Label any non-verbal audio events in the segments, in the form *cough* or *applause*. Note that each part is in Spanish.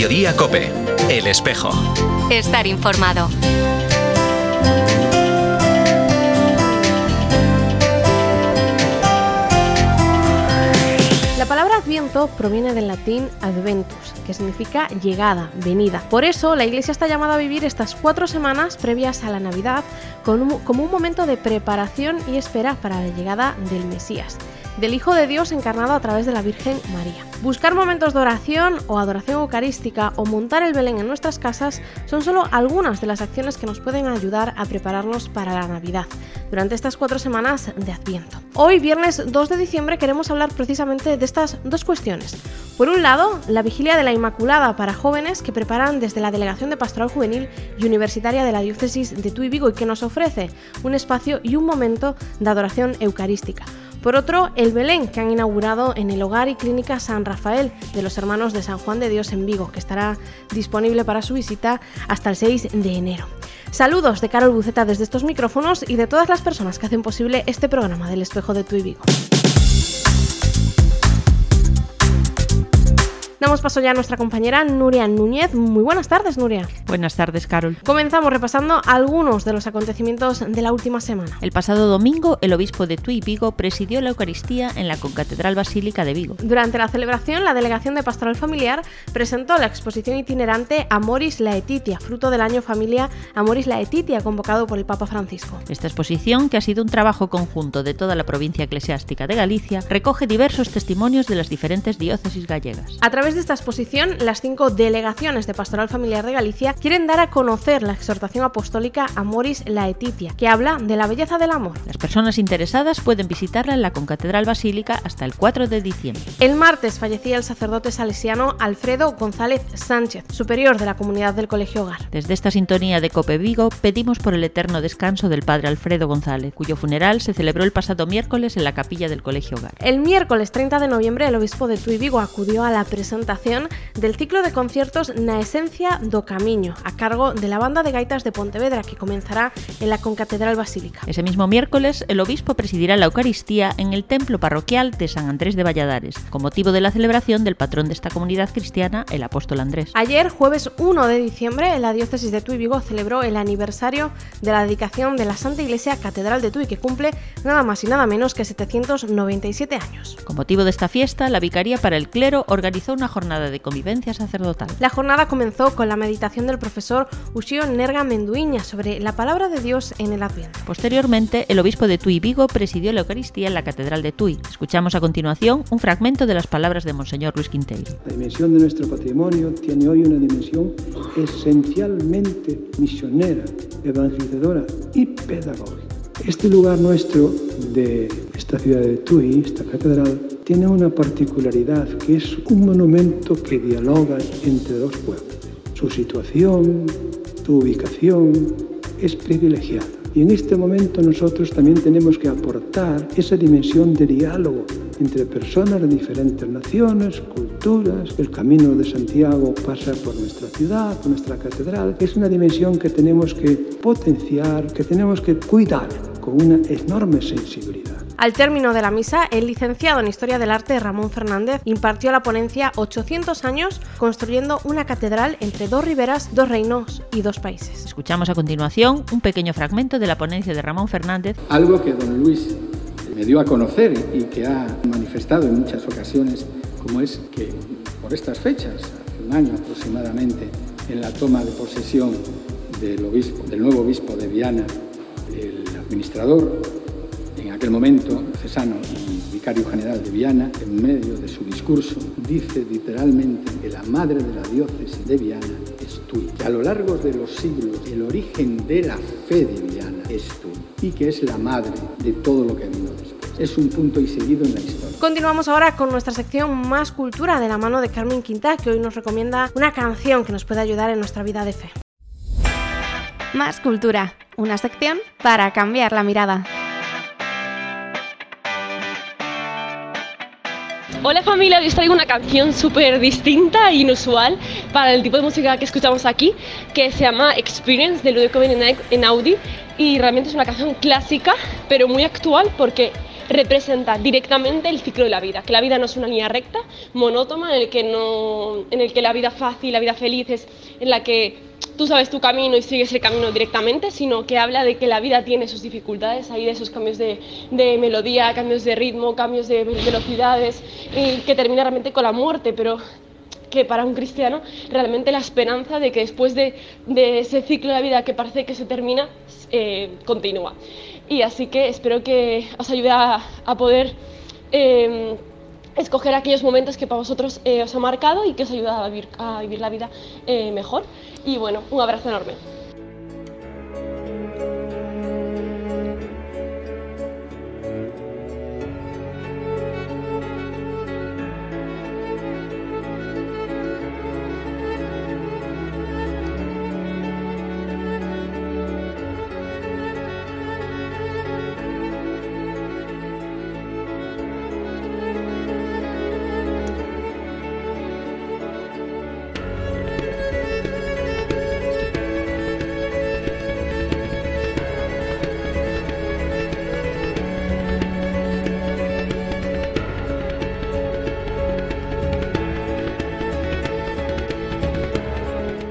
Mediodía Cope, El Espejo. Estar informado. La palabra Adviento proviene del latín adventus, que significa llegada, venida. Por eso la Iglesia está llamada a vivir estas cuatro semanas previas a la Navidad como un momento de preparación y espera para la llegada del Mesías del Hijo de Dios encarnado a través de la Virgen María. Buscar momentos de oración o adoración eucarística o montar el Belén en nuestras casas son solo algunas de las acciones que nos pueden ayudar a prepararnos para la Navidad durante estas cuatro semanas de Adviento. Hoy, viernes 2 de diciembre, queremos hablar precisamente de estas dos cuestiones. Por un lado, la vigilia de la Inmaculada para jóvenes que preparan desde la Delegación de Pastoral Juvenil y Universitaria de la Diócesis de Tuy Vigo y que nos ofrece un espacio y un momento de adoración eucarística. Por otro, el Belén, que han inaugurado en el Hogar y Clínica San Rafael de los Hermanos de San Juan de Dios en Vigo, que estará disponible para su visita hasta el 6 de enero. Saludos de Carol Buceta desde estos micrófonos y de todas las personas que hacen posible este programa del Espejo de Tu y Vigo. Damos paso ya a nuestra compañera Nuria Núñez. Muy buenas tardes, Nuria. Buenas tardes, Carol. Comenzamos repasando algunos de los acontecimientos de la última semana. El pasado domingo, el obispo de Tui Vigo presidió la Eucaristía en la Concatedral Basílica de Vigo. Durante la celebración, la Delegación de Pastoral Familiar presentó la exposición itinerante Amoris Laetitia, fruto del año familia Amoris Laetitia, convocado por el Papa Francisco. Esta exposición, que ha sido un trabajo conjunto de toda la provincia eclesiástica de Galicia, recoge diversos testimonios de las diferentes diócesis gallegas. A través de esta exposición, las cinco delegaciones de Pastoral Familiar de Galicia quieren dar a conocer la exhortación apostólica Amoris Laetitia, que habla de la belleza del amor. Las personas interesadas pueden visitarla en la Concatedral Basílica hasta el 4 de diciembre. El martes fallecía el sacerdote salesiano Alfredo González Sánchez, superior de la comunidad del Colegio Hogar. Desde esta sintonía de Cope Vigo pedimos por el eterno descanso del padre Alfredo González, cuyo funeral se celebró el pasado miércoles en la capilla del Colegio Hogar. El miércoles 30 de noviembre el obispo de Tui Vigo acudió a la presentación del ciclo de conciertos Na Esencia do Camiño, a cargo de la banda de gaitas de Pontevedra, que comenzará en la Concatedral Basílica. Ese mismo miércoles, el obispo presidirá la Eucaristía en el templo parroquial de San Andrés de Valladares, con motivo de la celebración del patrón de esta comunidad cristiana, el apóstol Andrés. Ayer, jueves 1 de diciembre, la diócesis de Tui Vigo celebró el aniversario de la dedicación de la Santa Iglesia Catedral de Tui, que cumple nada más y nada menos que 797 años. Con motivo de esta fiesta, la Vicaría para el Clero organizó una jornada de convivencia sacerdotal. La jornada comenzó con la meditación del profesor Ushio Nerga Menduiña sobre la palabra de Dios en el Adviento. Posteriormente, el obispo de Tui Vigo presidió la Eucaristía en la Catedral de Tui. Escuchamos a continuación un fragmento de las palabras de Monseñor Luis Quinteiro. La dimensión de nuestro patrimonio tiene hoy una dimensión esencialmente misionera, evangelizadora y pedagógica. Este lugar nuestro de esta ciudad de Tui, esta catedral, tiene una particularidad que es un monumento que dialoga entre dos pueblos. Su situación, su ubicación es privilegiada. Y en este momento nosotros también tenemos que aportar esa dimensión de diálogo entre personas de diferentes naciones, culturas. El camino de Santiago pasa por nuestra ciudad, por nuestra catedral. Es una dimensión que tenemos que potenciar, que tenemos que cuidar con una enorme sensibilidad. Al término de la misa, el licenciado en Historia del Arte Ramón Fernández impartió la ponencia 800 años construyendo una catedral entre dos riberas, dos reinos y dos países. Escuchamos a continuación un pequeño fragmento de la ponencia de Ramón Fernández. Algo que don Luis me dio a conocer y que ha manifestado en muchas ocasiones, como es que por estas fechas, hace un año aproximadamente, en la toma de posesión del, obispo, del nuevo obispo de Viana, el administrador, aquel momento cesano y vicario general de Viana, en medio de su discurso, dice literalmente que la madre de la diócesis de Viana es tú, que a lo largo de los siglos el origen de la fe de Viana es tú y que es la madre de todo lo que vino después. Es un punto y seguido en la historia. Continuamos ahora con nuestra sección Más Cultura de la mano de Carmen Quinta, que hoy nos recomienda una canción que nos puede ayudar en nuestra vida de fe. Más Cultura, una sección para cambiar la mirada. Hola familia, hoy os traigo una canción súper distinta e inusual para el tipo de música que escuchamos aquí, que se llama Experience de Ludovico en Audi y realmente es una canción clásica, pero muy actual porque representa directamente el ciclo de la vida, que la vida no es una línea recta, monótona, en el que, no, en el que la vida fácil, la vida feliz es en la que tú sabes tu camino y sigues el camino directamente, sino que habla de que la vida tiene sus dificultades, hay de esos cambios de, de melodía, cambios de ritmo, cambios de velocidades, y que termina realmente con la muerte, pero que para un cristiano realmente la esperanza de que después de, de ese ciclo de vida que parece que se termina, eh, continúa. Y así que espero que os ayude a, a poder eh, escoger aquellos momentos que para vosotros eh, os ha marcado y que os ayuda a vivir, a vivir la vida eh, mejor. Y bueno, un abrazo enorme.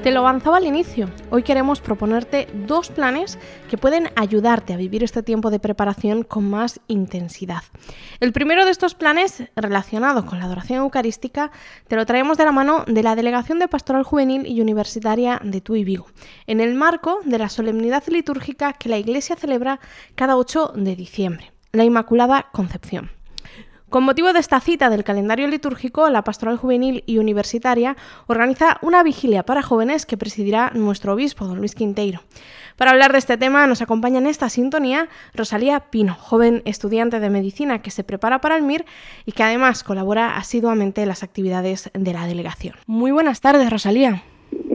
Te lo avanzaba al inicio. Hoy queremos proponerte dos planes que pueden ayudarte a vivir este tiempo de preparación con más intensidad. El primero de estos planes, relacionado con la adoración eucarística, te lo traemos de la mano de la Delegación de Pastoral Juvenil y Universitaria de Tui Vigo, en el marco de la solemnidad litúrgica que la Iglesia celebra cada 8 de diciembre, la Inmaculada Concepción. Con motivo de esta cita del calendario litúrgico, la Pastoral Juvenil y Universitaria organiza una vigilia para jóvenes que presidirá nuestro obispo, don Luis Quinteiro. Para hablar de este tema nos acompaña en esta sintonía Rosalía Pino, joven estudiante de medicina que se prepara para el MIR y que además colabora asiduamente en las actividades de la delegación. Muy buenas tardes, Rosalía.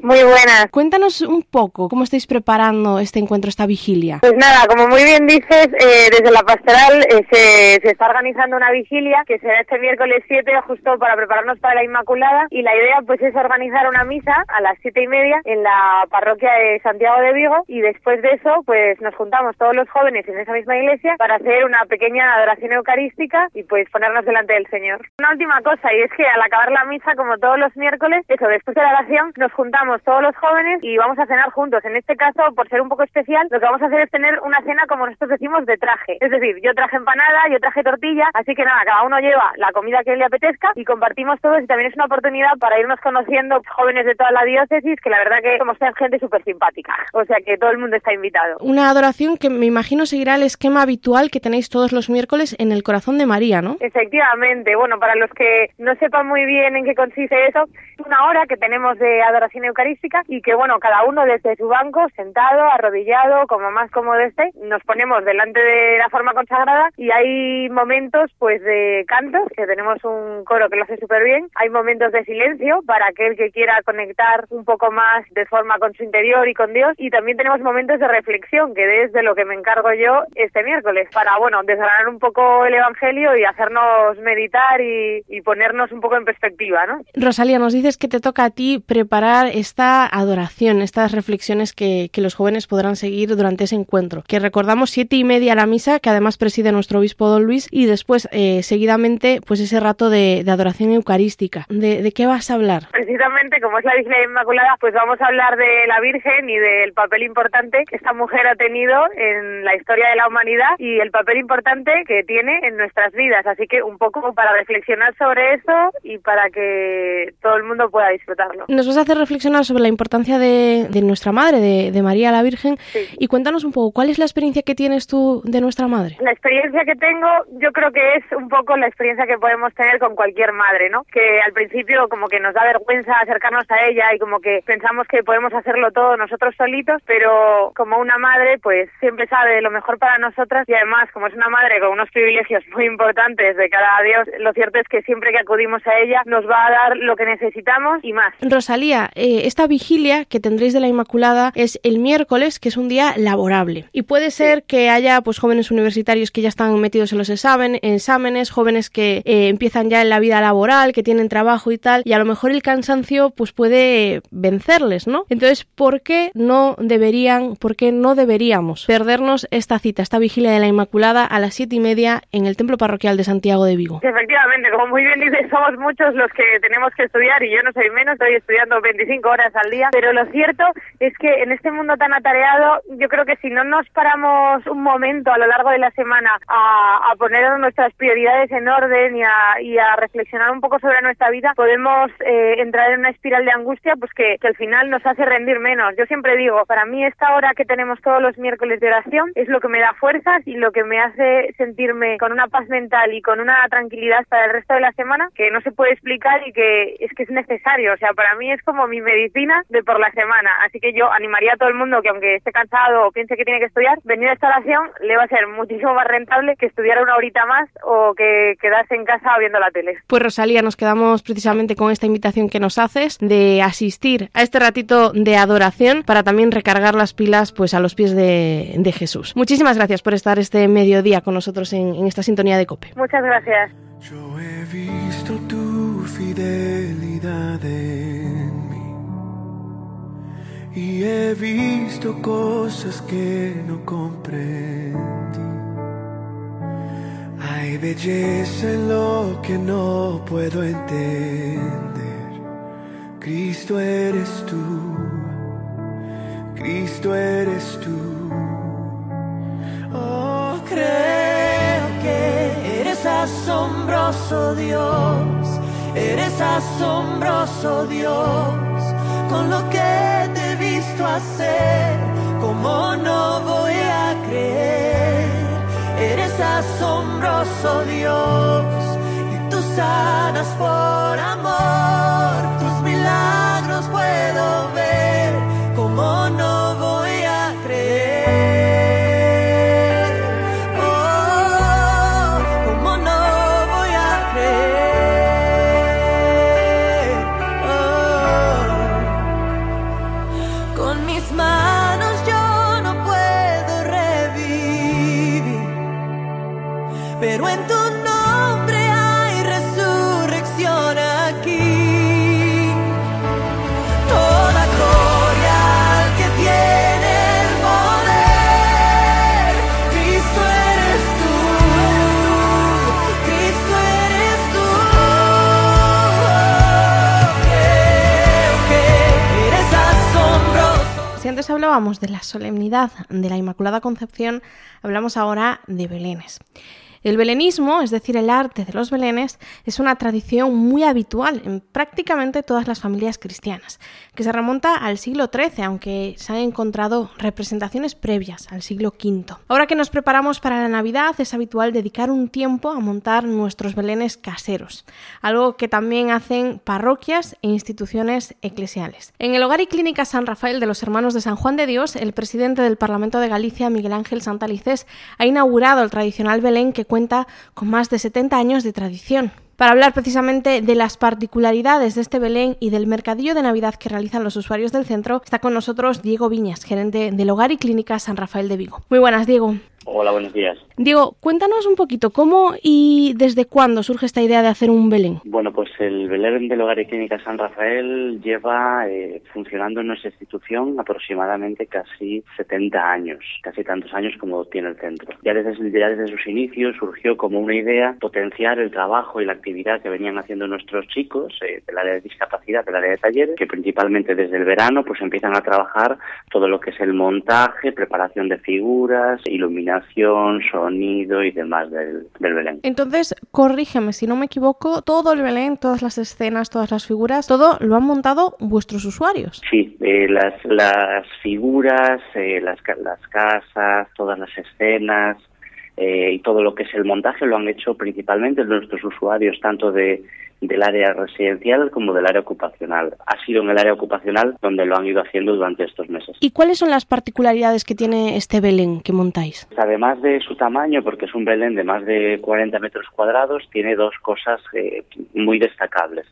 Muy buenas. Cuéntanos un poco cómo estáis preparando este encuentro, esta vigilia. Pues nada, como muy bien dices, eh, desde la pastoral eh, se, se, está organizando una vigilia que será este miércoles 7 justo para prepararnos para la Inmaculada y la idea pues es organizar una misa a las siete y media en la parroquia de Santiago de Vigo y después de eso pues nos juntamos todos los jóvenes en esa misma iglesia para hacer una pequeña adoración eucarística y pues ponernos delante del Señor. Una última cosa y es que al acabar la misa como todos los miércoles, eso después de la oración nos juntamos todos los jóvenes y vamos a cenar juntos. En este caso, por ser un poco especial, lo que vamos a hacer es tener una cena como nosotros decimos de traje. Es decir, yo traje empanada, yo traje tortilla, así que nada, cada uno lleva la comida que le apetezca y compartimos todos y también es una oportunidad para irnos conociendo jóvenes de toda la diócesis, que la verdad que somos gente súper simpática. O sea que todo el mundo está invitado. Una adoración que me imagino seguirá el esquema habitual que tenéis todos los miércoles en el corazón de María, ¿no? Efectivamente. Bueno, para los que no sepan muy bien en qué consiste eso, una hora que tenemos de adoración eucarística y que bueno, cada uno desde su banco, sentado, arrodillado, como más cómodo esté, nos ponemos delante de la forma consagrada y hay momentos pues de cantos, que tenemos un coro que lo hace súper bien, hay momentos de silencio para aquel que quiera conectar un poco más de forma con su interior y con Dios y también tenemos momentos de reflexión, que es de lo que me encargo yo este miércoles, para bueno, desgranar un poco el Evangelio y hacernos meditar y, y ponernos un poco en perspectiva, ¿no? Rosalía, nos dices que te toca a ti preparar esta adoración, estas reflexiones que, que, los jóvenes podrán seguir durante ese encuentro. Que recordamos siete y media la misa, que además preside nuestro obispo don Luis, y después, eh, seguidamente, pues ese rato de, de adoración eucarística. ¿De, ¿De, qué vas a hablar? Precisamente, como es la Vigilia Inmaculada, pues vamos a hablar de la Virgen y del papel importante que esta mujer ha tenido en la historia de la humanidad y el papel importante que tiene en nuestras vidas. Así que un poco para reflexionar sobre eso y para que todo el mundo pueda disfrutarlo. Nos vas a hacer reflexionar sobre la importancia de, de nuestra madre, de, de, María la Virgen, sí. y cuéntanos un poco, ¿cuál es la experiencia que tienes tú de nuestra madre? La experiencia que tengo, yo creo que es un poco la experiencia que podemos tener con cualquier madre, ¿no? Que al principio como que nos da vergüenza acercarnos a ella y como que pensamos que podemos hacerlo todo nosotros solitos, pero como una madre pues siempre sabe lo mejor para nosotras y además como es una madre con unos privilegios muy importantes de cara a Dios, lo cierto es que siempre que acudimos a ella nos va a dar lo que necesitamos y más. Rosalía, eh, esta vigilia que tendréis de la Inmaculada es el miércoles, que es un día laborable. Y puede ser que haya pues jóvenes universitarios que ya están metidos en los exámenes, jóvenes que eh, empiezan ya en la vida laboral, que tienen trabajo y tal, y a lo mejor el cansancio pues puede vencerles, ¿no? Entonces, ¿por qué no deberían, por qué no deberíamos perdernos esta cita, esta vigilia de la Inmaculada a las siete y media en el Templo Parroquial de Santiago de Vigo? Efectivamente, como muy bien dices, somos muchos los que tenemos que estudiar y yo no soy menos, estoy estudiando 25 horas al día, pero lo cierto es que en este mundo tan atareado, yo creo que si no nos paramos un momento a lo largo de la semana a, poner nuestras prioridades en orden y a, reflexionar un poco sobre nuestra vida, podemos eh, entrar en una espiral de angustia pues que, al final nos hace rendir menos. Yo siempre digo, para mí esta hora que tenemos todos los miércoles de oración es lo que me da fuerzas y lo que me hace sentirme con una paz mental y con una tranquilidad para el resto de la semana que no se puede explicar y que es que es necesario. O sea, para mí es como mi medicina de por la semana. Así que yo animaría a todo el mundo que aunque esté cansado o piense que tiene que estudiar, venir a esta oración le va a ser muchísimo más rentable que estudiar una horita más o que quedarse en casa viendo la tele. Pues Rosalía, nos quedamos precisamente con esta invitación que nos haces de asistir a este ratito de adoración para también recargar las pilas pues a los pies de, de Jesús. Muchísimas gracias por estar este mediodía con nosotros en, en esta sintonía de COPE. Muchas gracias. Yo he visto tu fidelidad en mí y he visto cosas que no comprendí. Hay belleza en lo que no puedo entender. Cristo eres tú, Cristo eres tú. Oh, creo que eres asombroso Dios, eres asombroso Dios, con lo que te he visto hacer, como no voy a creer, eres asombroso Dios, y tú sanas por amor, antes hablábamos de la solemnidad de la Inmaculada Concepción, hablamos ahora de Belenes. El belenismo, es decir, el arte de los belenes, es una tradición muy habitual en prácticamente todas las familias cristianas, que se remonta al siglo XIII, aunque se han encontrado representaciones previas al siglo V. Ahora que nos preparamos para la Navidad, es habitual dedicar un tiempo a montar nuestros belenes caseros, algo que también hacen parroquias e instituciones eclesiales. En el Hogar y Clínica San Rafael de los Hermanos de San Juan de Dios, el presidente del Parlamento de Galicia, Miguel Ángel Santalicés, ha inaugurado el tradicional Belén que con más de 70 años de tradición. Para hablar precisamente de las particularidades de este Belén y del mercadillo de Navidad que realizan los usuarios del centro, está con nosotros Diego Viñas, gerente del Hogar y Clínica San Rafael de Vigo. Muy buenas, Diego. Hola, buenos días. Diego, cuéntanos un poquito cómo y desde cuándo surge esta idea de hacer un Belén. Bueno, pues el Belén del Hogar y Clínica San Rafael lleva eh, funcionando en nuestra institución aproximadamente casi 70 años, casi tantos años como tiene el centro. Ya desde, ya desde sus inicios surgió como una idea potenciar el trabajo y la actividad que venían haciendo nuestros chicos eh, del área de discapacidad, del área de talleres, que principalmente desde el verano pues empiezan a trabajar todo lo que es el montaje, preparación de figuras, iluminación sonido y demás del, del, Belén. Entonces, corrígeme si no me equivoco, todo el Belén, todas las escenas, todas las figuras, todo lo han montado vuestros usuarios. Sí, eh, las, las figuras, eh, las, las casas, todas las escenas, eh, y todo lo que es el montaje lo han hecho principalmente nuestros usuarios, tanto de del área residencial como del área ocupacional. Ha sido en el área ocupacional donde lo han ido haciendo durante estos meses. ¿Y cuáles son las particularidades que tiene este Belén que montáis? Además de su tamaño, porque es un Belén de más de 40 metros cuadrados, tiene dos cosas eh, muy destacables.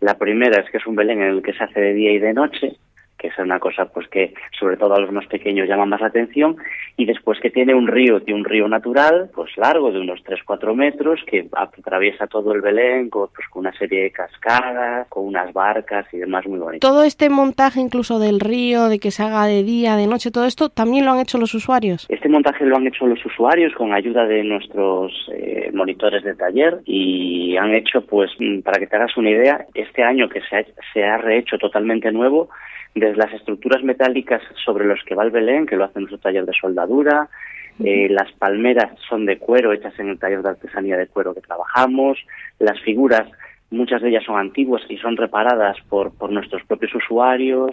La primera es que es un Belén en el que se hace de día y de noche, que es una cosa pues que sobre todo a los más pequeños llama más la atención y después que tiene un río, tiene un río natural pues largo de unos 3-4 metros que atraviesa todo el Belén con, pues, con una serie de cascadas, con unas barcas y demás muy bonito. Todo este montaje incluso del río, de que se haga de día, de noche, todo esto también lo han hecho los usuarios. Este montaje lo han hecho los usuarios con ayuda de nuestros eh, monitores de taller y han hecho pues mm, para que te hagas una idea, este año que se ha, se ha rehecho totalmente nuevo las estructuras metálicas sobre los que va el Belén, que lo hacen nuestro taller de soldadura, eh, las palmeras son de cuero hechas en el taller de artesanía de cuero que trabajamos, las figuras, muchas de ellas son antiguas y son reparadas por, por nuestros propios usuarios,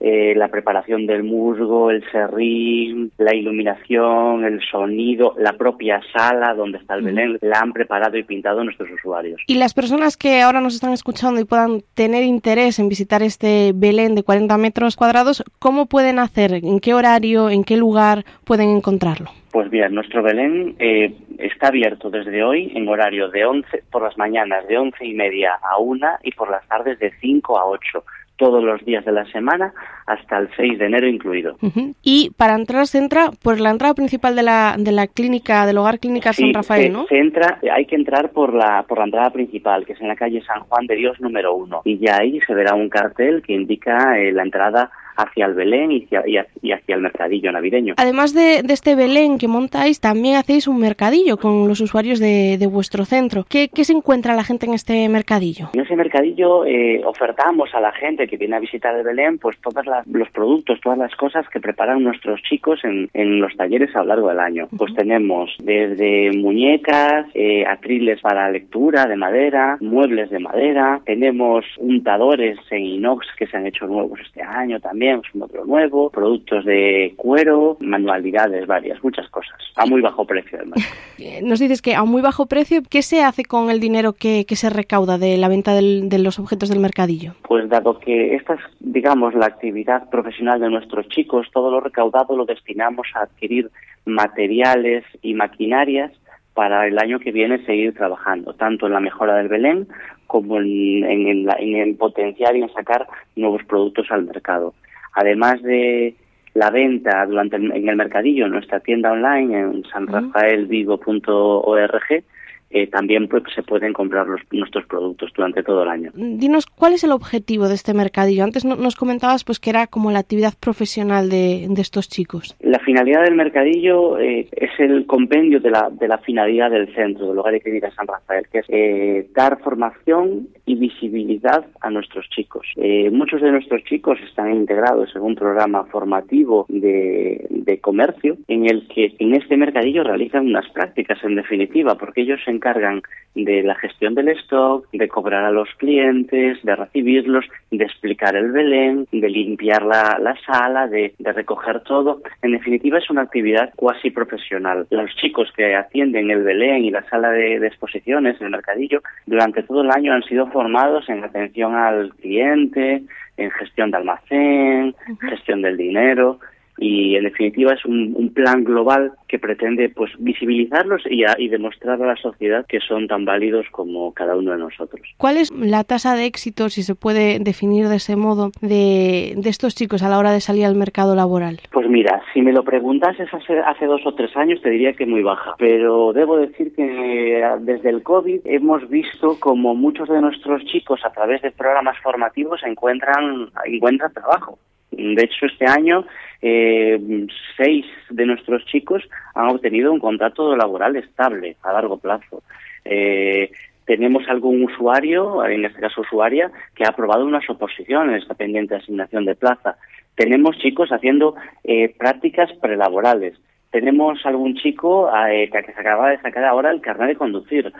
eh, la preparación del musgo, el serrín, la iluminación, el sonido, la propia sala donde está el Belén, la han preparado y pintado nuestros usuarios. Y las personas que ahora nos están escuchando y puedan tener interés en visitar este Belén de 40 metros cuadrados, ¿cómo pueden hacer? ¿En qué horario? ¿En qué lugar pueden encontrarlo? Pues bien, nuestro Belén eh, está abierto desde hoy en horario de 11 por las mañanas de once y media a una y por las tardes de 5 a 8 todos los días de la semana hasta el 6 de enero incluido. Y para entrar se entra por la entrada principal de la, de la clínica, del hogar clínica San Rafael, se, ¿no? Se entra, hay que entrar por la, por la entrada principal, que es en la calle San Juan de Dios número uno. Y ya ahí se verá un cartel que indica eh, la entrada hacia el Belén y hacia, y hacia el mercadillo navideño. Además de, de, este Belén que montáis, también hacéis un mercadillo con los usuarios de, de vuestro centro. ¿Qué, ¿Qué, se encuentra la gente en este mercadillo? En ese mercadillo eh, ofertamos a la gente que viene a visitar el Belén pues todos los productos, todas las cosas que preparan nuestros chicos en, en, los talleres a lo largo del año. Uh -huh. Pues tenemos desde muñecas, eh, atriles para lectura de madera, muebles de madera, tenemos untadores en inox que se han hecho nuevos este año también es un otro nuevo, productos de cuero, manualidades varias, muchas cosas, a muy bajo precio además. *laughs* Nos dices que a muy bajo precio, ¿qué se hace con el dinero que, que se recauda de la venta del, de los objetos del mercadillo? Pues dado que esta es, digamos, la actividad profesional de nuestros chicos, todo lo recaudado lo destinamos a adquirir materiales y maquinarias para el año que viene seguir trabajando, tanto en la mejora del Belén como en, en, en, potenciar y en sacar nuevos productos al mercado además de la venta durante el, en el mercadillo en nuestra tienda online en sanrafaelvigo.org eh, también pues, se pueden comprar los, nuestros productos durante todo el año. Dinos, ¿cuál es el objetivo de este mercadillo? Antes no, nos comentabas pues que era como la actividad profesional de, de estos chicos. La finalidad del mercadillo eh, es el compendio de la, de la finalidad del centro, del Hogar de Clínica San Rafael, que es eh, dar formación y visibilidad a nuestros chicos. Eh, muchos de nuestros chicos están integrados en un programa formativo de, de comercio en el que en este mercadillo realizan unas prácticas en definitiva, porque ellos se encargan de la gestión del stock, de cobrar a los clientes, de recibirlos, de explicar el Belén, de limpiar la, la sala, de, de, recoger todo. En definitiva, es una actividad cuasi profesional. Los chicos que atienden el Belén y la sala de, de exposiciones, el mercadillo, durante todo el año han sido formados en atención al cliente, en gestión de almacén, uh -huh. gestión del dinero y en definitiva es un, un, plan global que pretende pues visibilizarlos y, a, y, demostrar a la sociedad que son tan válidos como cada uno de nosotros. ¿Cuál es la tasa de éxito, si se puede definir de ese modo, de, de estos chicos a la hora de salir al mercado laboral? Pues mira, si me lo preguntases hace, hace dos o tres años te diría que muy baja, pero debo decir que desde el COVID hemos visto como muchos de nuestros chicos a través de programas formativos encuentran, encuentran trabajo. De hecho, este año eh, seis de nuestros chicos han obtenido un contrato laboral estable a largo plazo. Eh, tenemos algún usuario, en este caso usuaria, que ha aprobado unas oposiciones, está pendiente de asignación de plaza. Tenemos chicos haciendo eh, prácticas prelaborales. Tenemos algún chico eh, que se acaba de sacar ahora el carnet de conducir.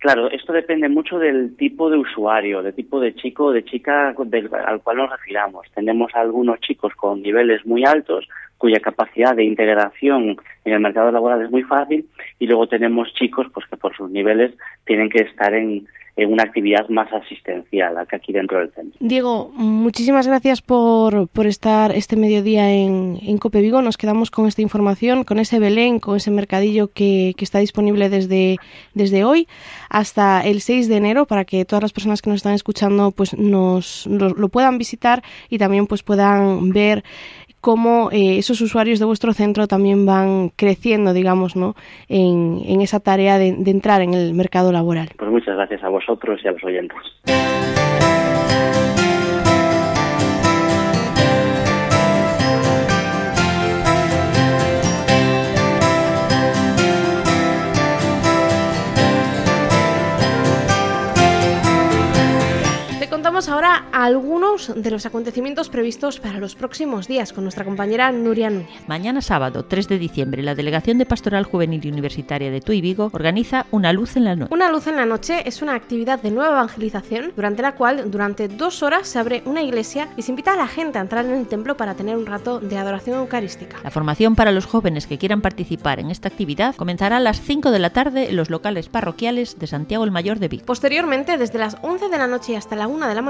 Claro, esto depende mucho del tipo de usuario, del tipo de chico o de chica del, al cual nos refiramos. Tenemos algunos chicos con niveles muy altos cuya capacidad de integración en el mercado laboral es muy fácil y luego tenemos chicos pues que por sus niveles tienen que estar en, en una actividad más asistencial que aquí dentro del centro. Diego, muchísimas gracias por, por estar este mediodía en, en Cope Vigo. Nos quedamos con esta información, con ese Belén, con ese mercadillo que, que está disponible desde, desde hoy hasta el 6 de enero para que todas las personas que nos están escuchando pues nos lo, lo puedan visitar y también pues puedan ver cómo eh, esos usuarios de vuestro centro también van creciendo, digamos, ¿no? en, esa tarea de, de entrar en el mercado laboral. Pues muchas gracias a vosotros y a los oyentes. Ahora algunos de los acontecimientos previstos para los próximos días con nuestra compañera Nuria Núñez. Mañana sábado, 3 de diciembre, la Delegación de Pastoral Juvenil y Universitaria de Tui Vigo organiza Una Luz en la Noche. Una Luz en la Noche es una actividad de nueva evangelización durante la cual durante dos horas se abre una iglesia y se invita a la gente a entrar en el templo para tener un rato de adoración eucarística. La formación para los jóvenes que quieran participar en esta actividad comenzará a las 5 de la tarde en los locales parroquiales de Santiago el Mayor de Vigo. Posteriormente, desde las 11 de la noche hasta la 1 de la mañana,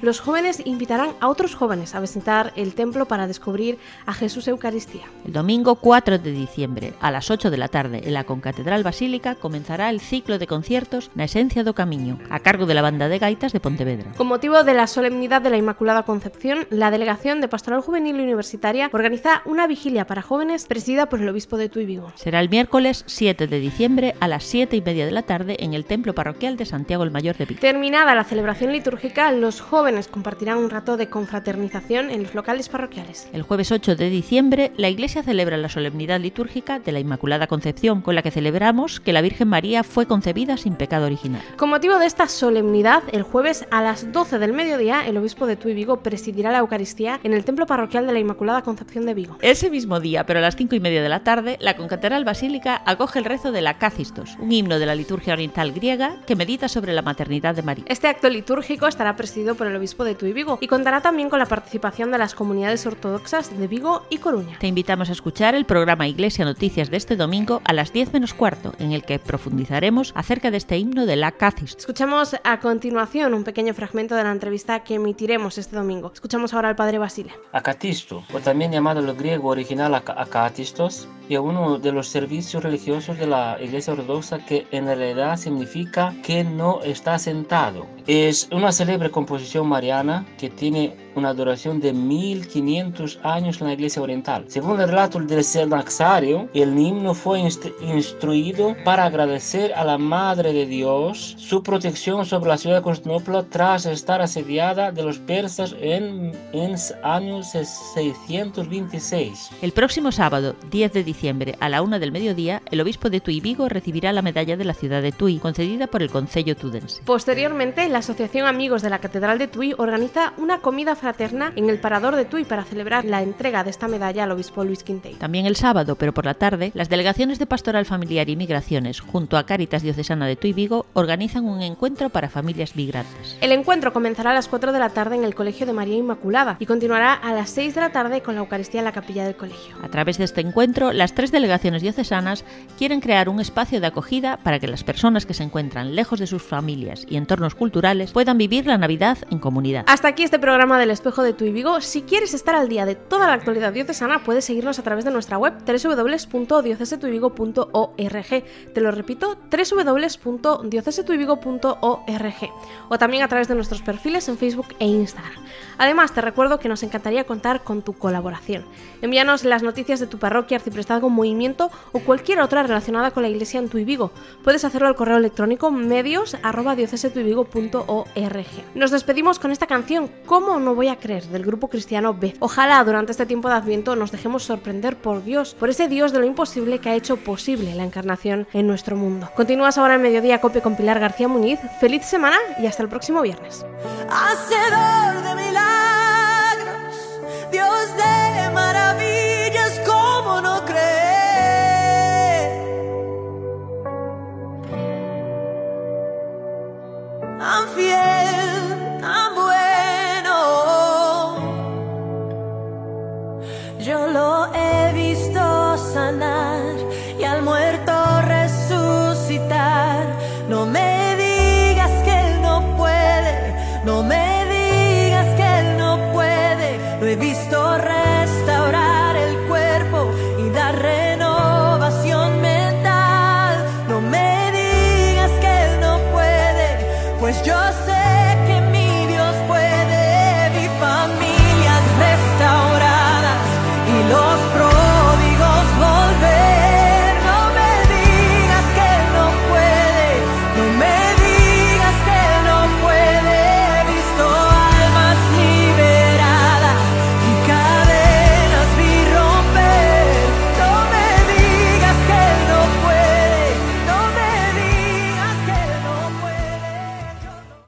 los jóvenes invitarán a otros jóvenes a visitar el templo para descubrir a Jesús Eucaristía. El domingo 4 de diciembre, a las 8 de la tarde, en la Concatedral Basílica, comenzará el ciclo de conciertos Na Esencia do Camiño, a cargo de la Banda de Gaitas de Pontevedra. Con motivo de la solemnidad de la Inmaculada Concepción, la Delegación de Pastoral Juvenil Universitaria organiza una vigilia para jóvenes presidida por el obispo de Tuy Vigo. Será el miércoles 7 de diciembre a las 7 y media de la tarde en el Templo Parroquial de Santiago el Mayor de Vigo. Terminada la celebración litúrgica, los jóvenes compartirán un rato de confraternización en los locales parroquiales. El jueves 8 de diciembre, la Iglesia celebra la solemnidad litúrgica de la Inmaculada Concepción, con la que celebramos que la Virgen María fue concebida sin pecado original. Con motivo de esta solemnidad, el jueves a las 12 del mediodía, el obispo de Tuy Vigo presidirá la Eucaristía en el Templo Parroquial de la Inmaculada Concepción de Vigo. Ese mismo día, pero a las 5 y media de la tarde, la Concatedral Basílica acoge el rezo de la Cácistos, un himno de la liturgia oriental griega que medita sobre la maternidad de María. Este acto litúrgico estará presidido por el obispo de Tuy Vigo y contará también con la participación de las comunidades ortodoxas de Vigo y Coruña. Te invitamos a escuchar el programa Iglesia Noticias de este domingo a las 10 menos cuarto, en el que profundizaremos acerca de este himno de la Cácistos. Escuchamos a continuación un pequeño fragmento de la entrevista que emitiremos este domingo. Escuchamos ahora al padre Basile. Acatisto, o también llamado el griego original acatistos, es uno de los servicios religiosos de la Iglesia Ortodoxa que en realidad significa que no está sentado. Es una célebre composición mariana que tiene una duración de 1500 años en la Iglesia Oriental. Según el relato del Sernaxario, el himno fue inst instruido para agradecer a la Madre de Dios su protección sobre la ciudad de Constantinopla tras estar asediada de los persas en, en años 626. El próximo sábado, 10 de diciembre, a la una del mediodía, el obispo de Tui Vigo recibirá la medalla de la ciudad de Tui, concedida por el Concello Tudense. Posteriormente, la Asociación Amigos de la Catedral de Tui organiza una comida fraterna en el Parador de Tui para celebrar la entrega de esta medalla al obispo Luis Quintei. También el sábado, pero por la tarde, las delegaciones de Pastoral Familiar y Migraciones, junto a Cáritas Diocesana de Tui Vigo, organizan un encuentro para familias migrantes. El encuentro comenzará a las 4 de la tarde en el Colegio de María Inmaculada y continuará a las 6 de la tarde con la Eucaristía en la capilla del colegio. A través de este encuentro, las tres delegaciones diocesanas quieren crear un espacio de acogida para que las personas que se encuentran lejos de sus familias y entornos culturales puedan vivir la Navidad en comunidad. Hasta aquí este programa del Espejo de Tu Vigo. Si quieres estar al día de toda la actualidad diocesana, puedes seguirnos a través de nuestra web www.diocesetuivigo.org. Te lo repito, www.diocesetuivigo.org. O también a través de nuestros perfiles en Facebook e Instagram. Además, te recuerdo que nos encantaría contar con tu colaboración. Envíanos las noticias de tu parroquia, arciprestazgo, movimiento o cualquier otra relacionada con la iglesia en tu Vigo. Puedes hacerlo al correo electrónico medios arroba diocesetuivigo.org. Nos despedimos con esta canción, ¿Cómo no voy a creer? del grupo cristiano B. Ojalá durante este tiempo de Adviento nos dejemos sorprender por Dios, por ese Dios de lo imposible que ha hecho posible la encarnación en nuestro mundo. Continúas ahora en Mediodía Copia con Pilar García Muñiz. Feliz semana y hasta el próximo viernes.